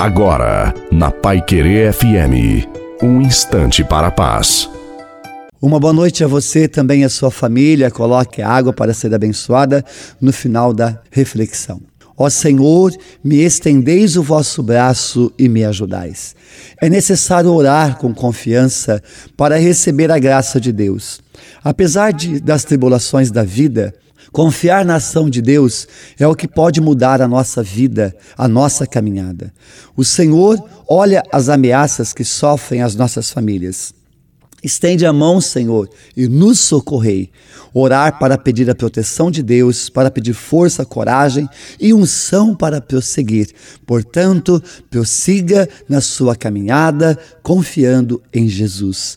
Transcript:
Agora, na Pai Querer FM, um instante para a paz. Uma boa noite a você também a sua família. Coloque água para ser abençoada no final da reflexão. Ó Senhor, me estendeis o vosso braço e me ajudais. É necessário orar com confiança para receber a graça de Deus. Apesar de, das tribulações da vida, Confiar na ação de Deus é o que pode mudar a nossa vida, a nossa caminhada. O Senhor olha as ameaças que sofrem as nossas famílias. Estende a mão, Senhor, e nos socorrei. Orar para pedir a proteção de Deus, para pedir força, coragem e unção para prosseguir. Portanto, prossiga na sua caminhada, confiando em Jesus.